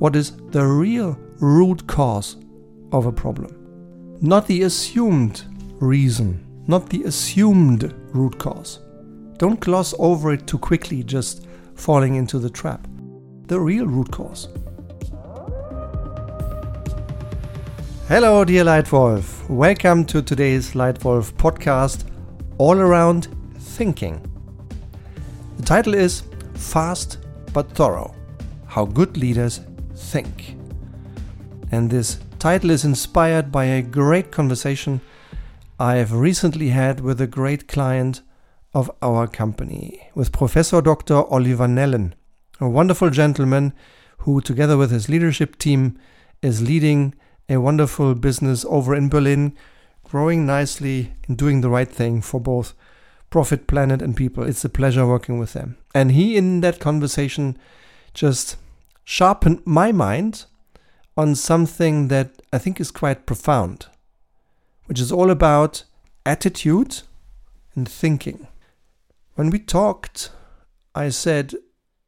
what is the real root cause of a problem. Not the assumed reason, not the assumed root cause. Don't gloss over it too quickly, just falling into the trap. The real root cause. Hello, dear Leitwolf. Welcome to today's Leitwolf podcast, all around thinking. The title is Fast but Thorough How Good Leaders Think. And this title is inspired by a great conversation I have recently had with a great client of our company, with Professor Dr. Oliver Nellen, a wonderful gentleman who, together with his leadership team, is leading a wonderful business over in Berlin, growing nicely and doing the right thing for both profit, planet, and people. It's a pleasure working with them. And he, in that conversation, just sharpened my mind on something that I think is quite profound, which is all about attitude and thinking. When we talked, I said,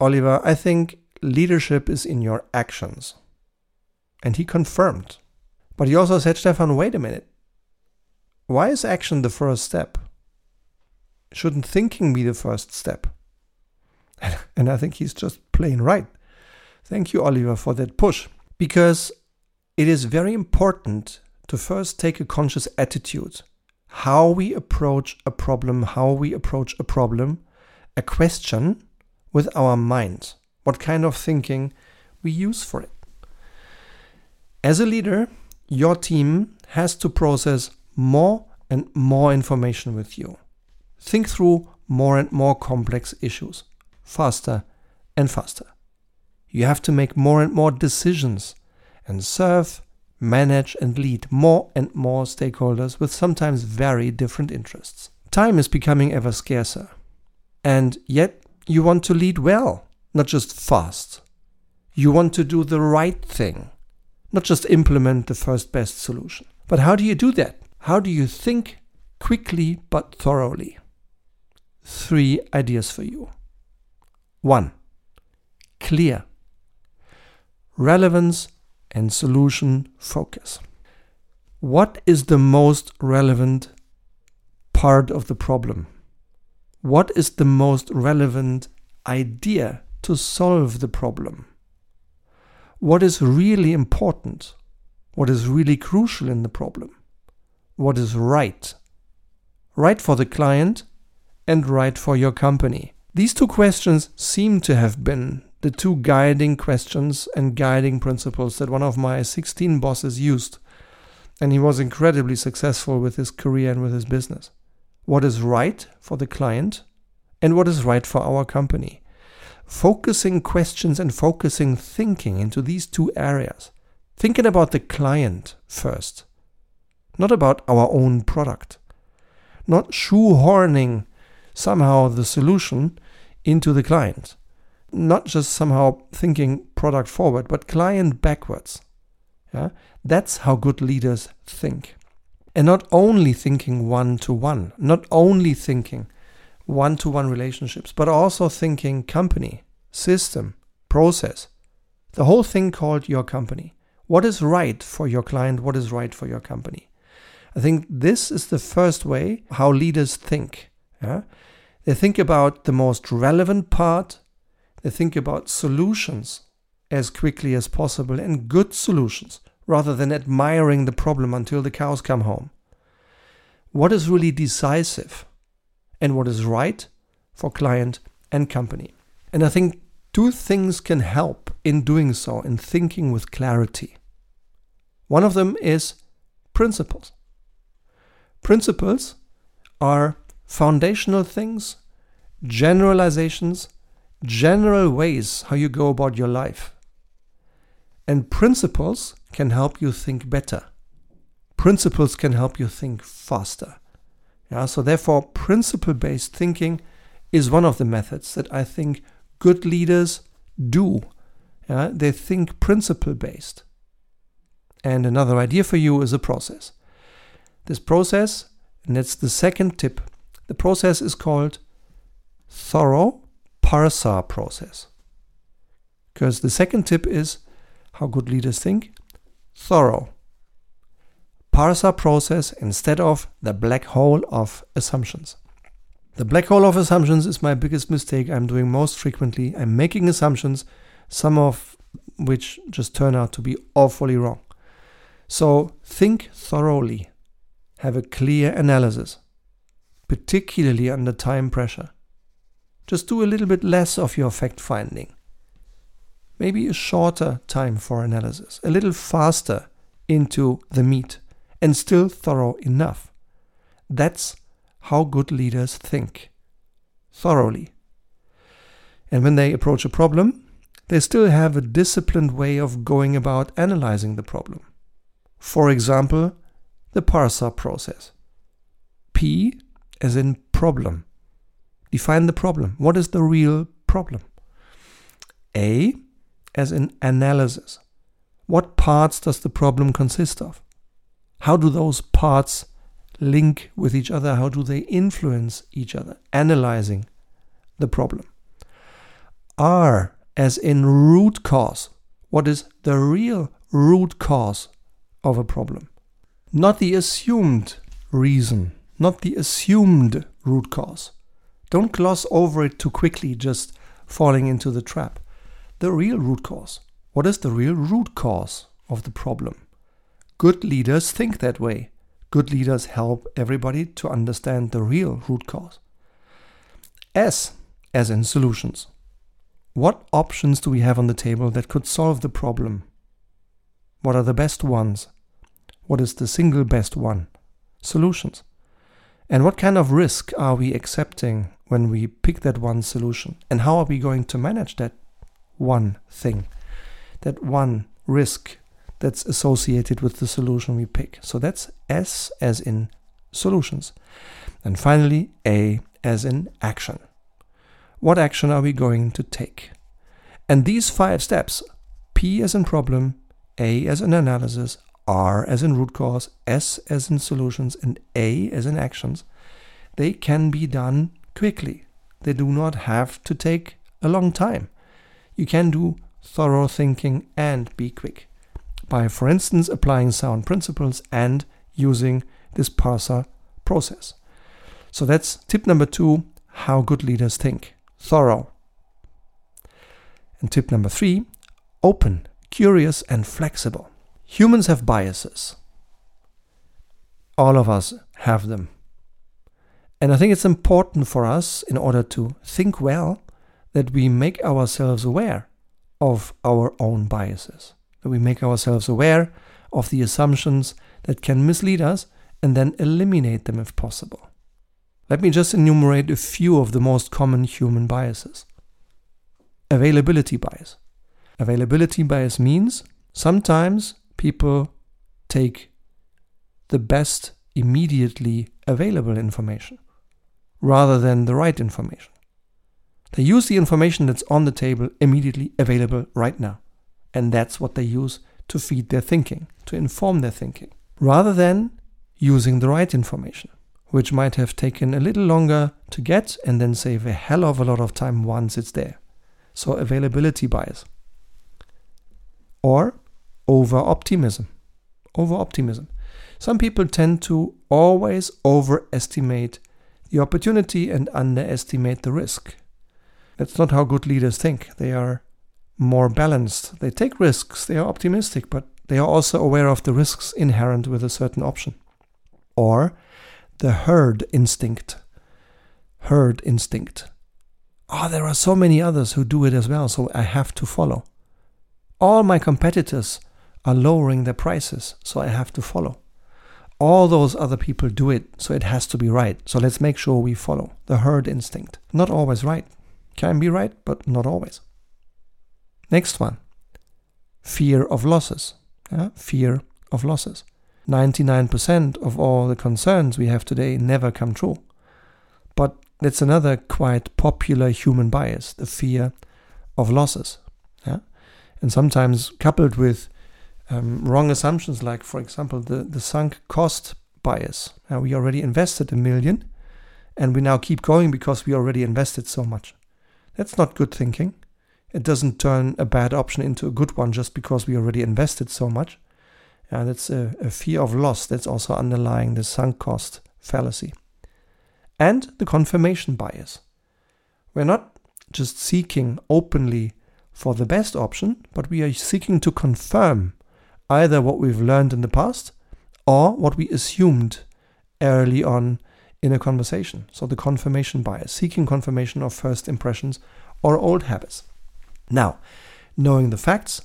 Oliver, I think leadership is in your actions. And he confirmed. But he also said, Stefan, wait a minute. Why is action the first step? Shouldn't thinking be the first step? And I think he's just plain right. Thank you, Oliver, for that push. Because it is very important to first take a conscious attitude. How we approach a problem, how we approach a problem, a question with our mind. What kind of thinking we use for it. As a leader, your team has to process more and more information with you. Think through more and more complex issues faster and faster. You have to make more and more decisions and serve, manage, and lead more and more stakeholders with sometimes very different interests. Time is becoming ever scarcer. And yet, you want to lead well, not just fast. You want to do the right thing not just implement the first best solution. But how do you do that? How do you think quickly but thoroughly? Three ideas for you. One, clear. Relevance and solution focus. What is the most relevant part of the problem? What is the most relevant idea to solve the problem? what is really important, what is really crucial in the problem, what is right. Right for the client and right for your company. These two questions seem to have been the two guiding questions and guiding principles that one of my 16 bosses used. And he was incredibly successful with his career and with his business. What is right for the client and what is right for our company? focusing questions and focusing thinking into these two areas. Thinking about the client first, not about our own product. Not shoehorning somehow the solution into the client. Not just somehow thinking product forward, but client backwards. Yeah? That's how good leaders think. And not only thinking one to one, not only thinking one to one relationships, but also thinking company, system, process, the whole thing called your company. What is right for your client? What is right for your company? I think this is the first way how leaders think. Yeah? They think about the most relevant part, Uh, think about solutions as quickly as possible and good solutions rather than admiring the problem until the cows come home. What is really decisive and what is right for client and company. And I think two things can help in doing so, in thinking with clarity. One of them is principles. Principles are foundational things, generalizations, general ways how you go about your life. And principles can help you think better. Principles can help you think faster. Yeah, so therefore, principle-based thinking is one of the methods that I think good leaders do. Yeah? They think principle based. And another idea for you is a process. This process, and that's the second tip, the process is called thorough PARSA process. Because the second tip is how good leaders think? Thorough. PARSA process instead of the black hole of assumptions. The black hole of assumptions is my biggest mistake I'm doing most frequently. I'm making assumptions, some of which just turn out to be awfully wrong. So think thoroughly, have a clear analysis, particularly under time pressure. Just do a little bit less of your fact finding. Maybe a shorter time for analysis, a little faster into the meat, and still thorough enough. That's how good leaders think thoroughly. And when they approach a problem, they still have a disciplined way of going about analyzing the problem. For example, the PARSA process. P as in problem. Define the problem. What is the real problem? A as in analysis. What parts does the problem consist of? How do those parts link with each other? How do they influence each other? Analyzing the problem. R as in root cause. What is the real root cause of a problem? Not the assumed reason, not the assumed root cause. Don't gloss over it too quickly, just falling into the trap. The real root cause. What is the real root cause of the problem? Good leaders think that way. Good leaders help everybody to understand the real root cause. S, as in solutions. What options do we have on the table that could solve the problem? What are the best ones? What is the single best one? Solutions. And what kind of risk are we accepting when we pick that one solution? And how are we going to manage that one thing, that one risk that's associated with the solution we pick? So that's S as in solutions. And finally, A as in action. What action are we going to take? And these five steps P as in problem, A as in analysis, R as in root cause, S as in solutions, and A as in actions, they can be done quickly. They do not have to take a long time. You can do thorough thinking and be quick by, for instance, applying sound principles and using this PARSA process. So that's tip number two how good leaders think thorough. And tip number three open, curious, and flexible. Humans have biases. All of us have them. And I think it's important for us, in order to think well, that we make ourselves aware of our own biases, that we make ourselves aware of the assumptions that can mislead us and then eliminate them if possible. Let me just enumerate a few of the most common human biases. Availability bias. Availability bias means sometimes people take the best immediately available information rather than the right information. They use the information that's on the table immediately available right now. And that's what they use to feed their thinking, to inform their thinking, rather than using the right information, which might have taken a little longer to get and then save a hell of a lot of time once it's there. So, availability bias. Or over optimism. Over optimism. Some people tend to always overestimate the opportunity and underestimate the risk. That's not how good leaders think. They are more balanced. They take risks, they are optimistic, but they are also aware of the risks inherent with a certain option. Or the herd instinct. Herd instinct. Oh, there are so many others who do it as well, so I have to follow. All my competitors are lowering their prices, so I have to follow. All those other people do it, so it has to be right. So let's make sure we follow the herd instinct. Not always right. Can be right, but not always. Next one fear of losses. Yeah? Fear of losses. 99% of all the concerns we have today never come true. But that's another quite popular human bias the fear of losses. Yeah? And sometimes coupled with um, wrong assumptions, like, for example, the, the sunk cost bias. Now, we already invested a million and we now keep going because we already invested so much. That's not good thinking. It doesn't turn a bad option into a good one just because we already invested so much. Yeah, that's a, a fear of loss that's also underlying the sunk cost fallacy. And the confirmation bias. We're not just seeking openly for the best option, but we are seeking to confirm either what we've learned in the past or what we assumed early on in a conversation. So the confirmation bias, seeking confirmation of first impressions or old habits. Now, knowing the facts,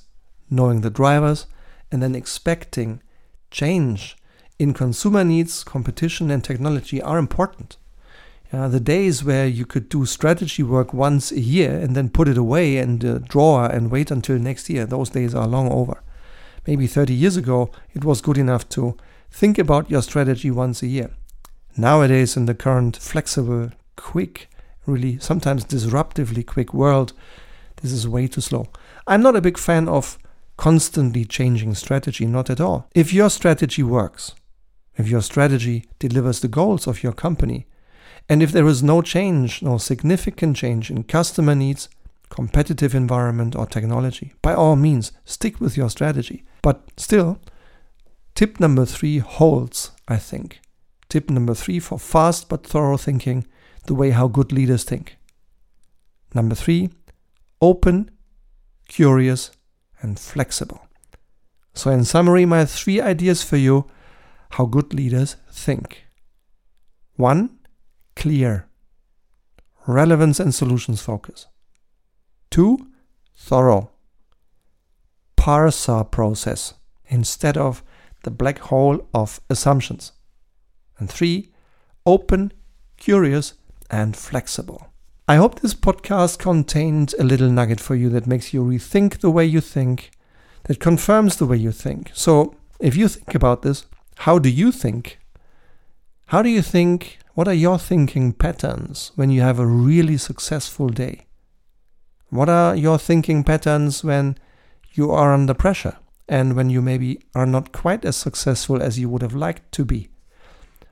knowing the drivers, and then expecting change in consumer needs, competition, and technology are important. Uh, the days where you could do strategy work once a year and then put it away in a drawer and wait until next year, those days are long over. Maybe 30 years ago, it was good enough to think about your strategy once a year. Nowadays, in the current flexible, quick, really sometimes disruptively quick world, this is way too slow. I'm not a big fan of constantly changing strategy, not at all. If your strategy works, if your strategy delivers the goals of your company, and if there is no change, no significant change in customer needs, competitive environment, or technology, by all means, stick with your strategy. But still, tip number three holds, I think. Tip number three for fast but thorough thinking, the way how good leaders think. Number three, open, curious, and flexible. So, in summary, my three ideas for you how good leaders think. One, clear, relevance and solutions focus. Two, thorough, PARSA process instead of the black hole of assumptions. And three, open, curious, and flexible. I hope this podcast contained a little nugget for you that makes you rethink the way you think, that confirms the way you think. So, if you think about this, how do you think? How do you think? What are your thinking patterns when you have a really successful day? What are your thinking patterns when you are under pressure and when you maybe are not quite as successful as you would have liked to be?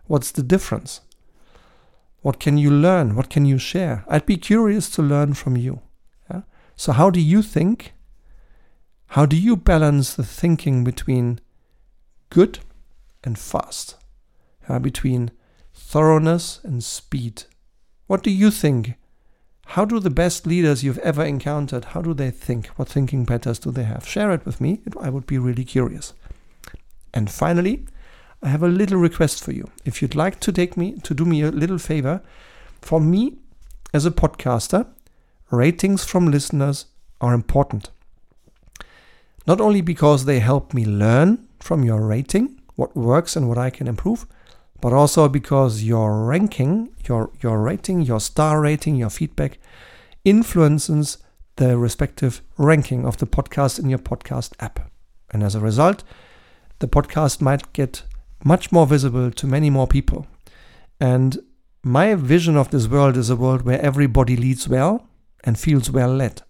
What's the difference? What can you learn? What can you share? I'd be curious to learn from you. Yeah? So, how do you think? How do you balance the thinking between good and fast? Yeah, between thoroughness and speed? What do you think? How do the best leaders you've ever encountered, how do they think? What thinking patterns do they have? Share it with me. I would be really curious. And finally, I have a little request for you. If you'd like to take me to do me a little favor, for me as a podcaster, ratings from listeners are important. Not only because they help me learn from your rating what works and what I can improve, but also because your ranking, your your rating, your star rating, your feedback influences the respective ranking of the podcast in your podcast app. And as a result, the podcast might get much more visible to many more people. And my vision of this world is a world where everybody leads well and feels well led.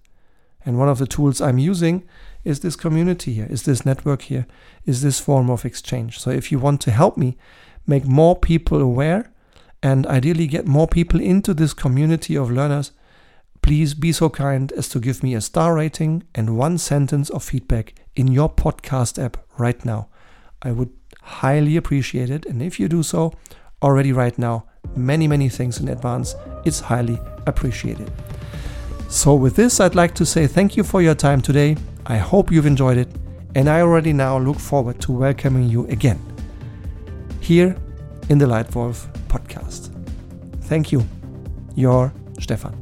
And one of the tools I'm using is this community here, is this network here, is this form of exchange. So if you want to help me make more people aware and ideally get more people into this community of learners, please be so kind as to give me a star rating and one sentence of feedback in your podcast app right now. I would highly appreciate it. And if you do so already right now, many, many thanks in advance. It's highly appreciated. So, with this, I'd like to say thank you for your time today. I hope you've enjoyed it, and I already now look forward to welcoming you again here in the Leitwolf podcast. Thank you, your Stefan.